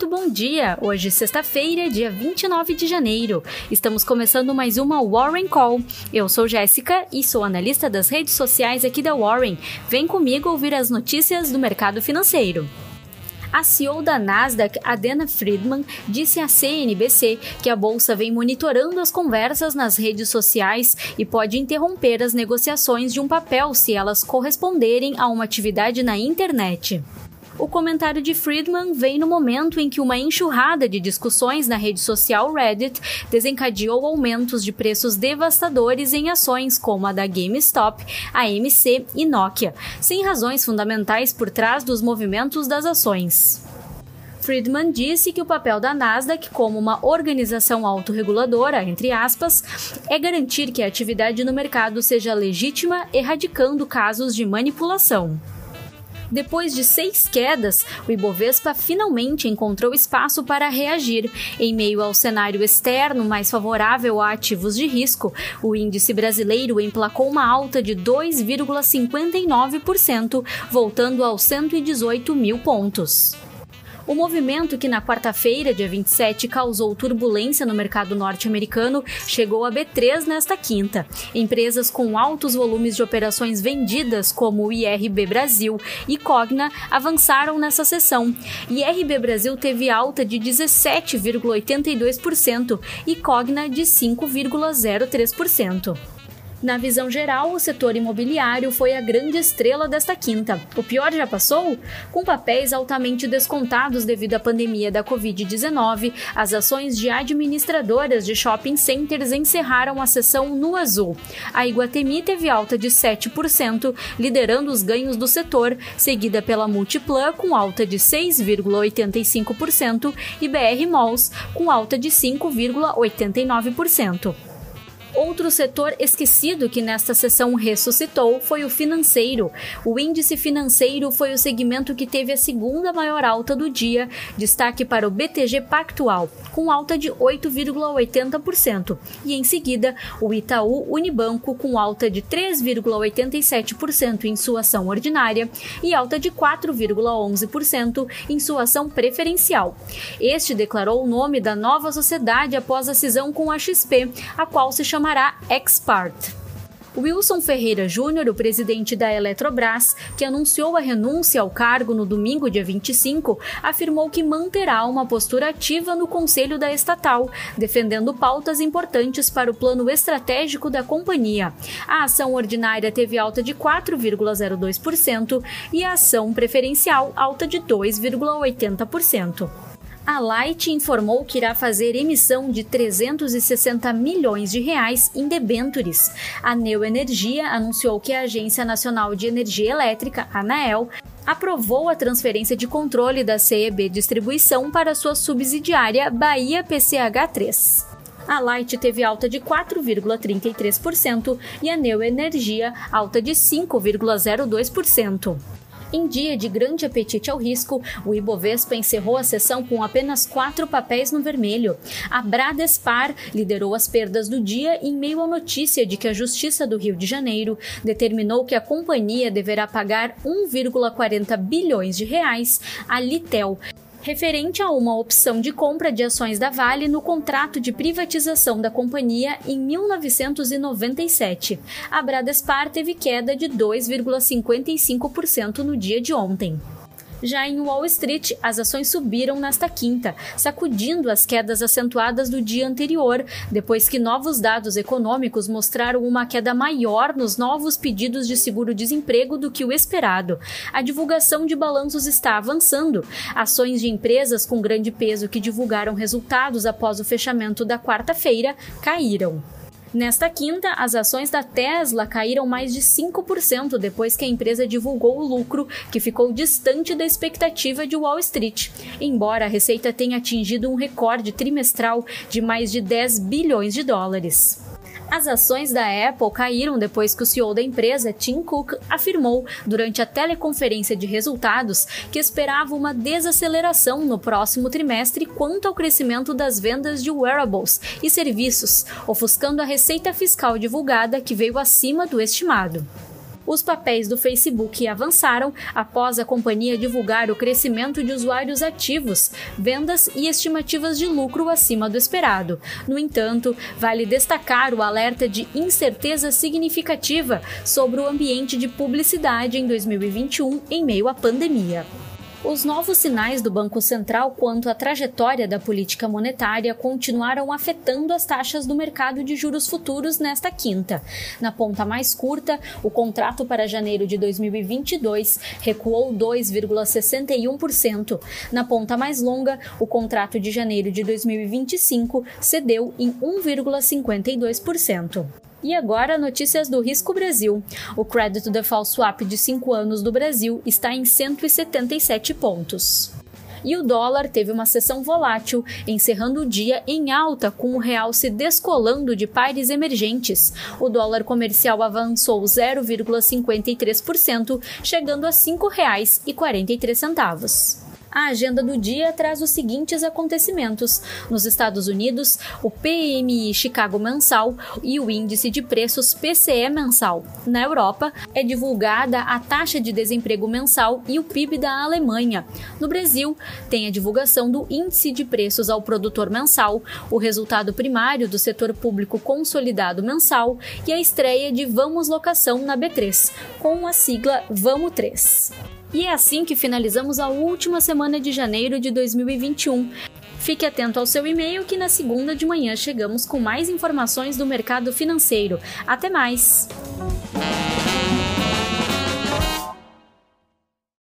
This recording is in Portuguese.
Muito bom dia! Hoje, sexta-feira, dia 29 de janeiro. Estamos começando mais uma Warren Call. Eu sou Jéssica e sou analista das redes sociais aqui da Warren. Vem comigo ouvir as notícias do mercado financeiro. A CEO da Nasdaq, Adena Friedman, disse à CNBC que a bolsa vem monitorando as conversas nas redes sociais e pode interromper as negociações de um papel se elas corresponderem a uma atividade na internet. O comentário de Friedman vem no momento em que uma enxurrada de discussões na rede social Reddit desencadeou aumentos de preços devastadores em ações como a da GameStop, AMC e Nokia, sem razões fundamentais por trás dos movimentos das ações. Friedman disse que o papel da Nasdaq como uma organização autorreguladora, entre aspas, é garantir que a atividade no mercado seja legítima, erradicando casos de manipulação. Depois de seis quedas, o Ibovespa finalmente encontrou espaço para reagir. Em meio ao cenário externo mais favorável a ativos de risco, o índice brasileiro emplacou uma alta de 2,59%, voltando aos 118 mil pontos. O movimento que na quarta-feira, dia 27, causou turbulência no mercado norte-americano chegou a B3 nesta quinta. Empresas com altos volumes de operações vendidas, como o IRB Brasil e Cogna, avançaram nessa sessão. IRB Brasil teve alta de 17,82% e Cogna de 5,03%. Na visão geral, o setor imobiliário foi a grande estrela desta quinta. O pior já passou? Com papéis altamente descontados devido à pandemia da Covid-19, as ações de administradoras de shopping centers encerraram a sessão no azul. A Iguatemi teve alta de 7%, liderando os ganhos do setor, seguida pela Multiplan com alta de 6,85% e BR Malls com alta de 5,89%. Outro setor esquecido que nesta sessão ressuscitou foi o financeiro. O índice financeiro foi o segmento que teve a segunda maior alta do dia, destaque para o BTG Pactual, com alta de 8,80%, e em seguida o Itaú Unibanco com alta de 3,87% em sua ação ordinária e alta de 4,11% em sua ação preferencial. Este declarou o nome da nova sociedade após a cisão com a XP, a qual se chama chamará Expart. Wilson Ferreira Júnior, o presidente da Eletrobras, que anunciou a renúncia ao cargo no domingo, dia 25, afirmou que manterá uma postura ativa no conselho da estatal, defendendo pautas importantes para o plano estratégico da companhia. A ação ordinária teve alta de 4,02% e a ação preferencial alta de 2,80% a Light informou que irá fazer emissão de 360 milhões de reais em debêntures. A Neoenergia anunciou que a Agência Nacional de Energia Elétrica, ANAEL, aprovou a transferência de controle da CEB Distribuição para sua subsidiária Bahia PCH3. A Light teve alta de 4,33% e a Neoenergia alta de 5,02%. Em dia de grande apetite ao risco, o Ibovespa encerrou a sessão com apenas quatro papéis no vermelho. A Bradespar liderou as perdas do dia em meio à notícia de que a Justiça do Rio de Janeiro determinou que a companhia deverá pagar 1,40 bilhões de reais à Litel referente a uma opção de compra de ações da Vale no contrato de privatização da companhia em 1997. A Bradespar teve queda de 2,55% no dia de ontem. Já em Wall Street, as ações subiram nesta quinta, sacudindo as quedas acentuadas do dia anterior, depois que novos dados econômicos mostraram uma queda maior nos novos pedidos de seguro-desemprego do que o esperado. A divulgação de balanços está avançando. Ações de empresas com grande peso que divulgaram resultados após o fechamento da quarta-feira caíram. Nesta quinta, as ações da Tesla caíram mais de 5% depois que a empresa divulgou o lucro, que ficou distante da expectativa de Wall Street, embora a receita tenha atingido um recorde trimestral de mais de 10 bilhões de dólares. As ações da Apple caíram depois que o CEO da empresa, Tim Cook, afirmou durante a teleconferência de resultados que esperava uma desaceleração no próximo trimestre quanto ao crescimento das vendas de wearables e serviços, ofuscando a receita fiscal divulgada que veio acima do estimado os papéis do Facebook avançaram após a companhia divulgar o crescimento de usuários ativos, vendas e estimativas de lucro acima do esperado. No entanto, vale destacar o alerta de incerteza significativa sobre o ambiente de publicidade em 2021 em meio à pandemia. Os novos sinais do Banco Central quanto à trajetória da política monetária continuaram afetando as taxas do mercado de juros futuros nesta quinta. Na ponta mais curta, o contrato para janeiro de 2022 recuou 2,61%. Na ponta mais longa, o contrato de janeiro de 2025 cedeu em 1,52%. E agora, notícias do Risco Brasil. O crédito default swap de 5 anos do Brasil está em 177 pontos. E o dólar teve uma sessão volátil, encerrando o dia em alta, com o real se descolando de pares emergentes. O dólar comercial avançou 0,53%, chegando a R$ 5,43. A agenda do dia traz os seguintes acontecimentos. Nos Estados Unidos, o PMI Chicago mensal e o índice de preços PCE mensal. Na Europa, é divulgada a taxa de desemprego mensal e o PIB da Alemanha. No Brasil, tem a divulgação do índice de preços ao produtor mensal, o resultado primário do setor público consolidado mensal e a estreia de Vamos Locação na B3, com a sigla Vamos 3. E é assim que finalizamos a última semana de janeiro de 2021. Fique atento ao seu e-mail que na segunda de manhã chegamos com mais informações do mercado financeiro. Até mais!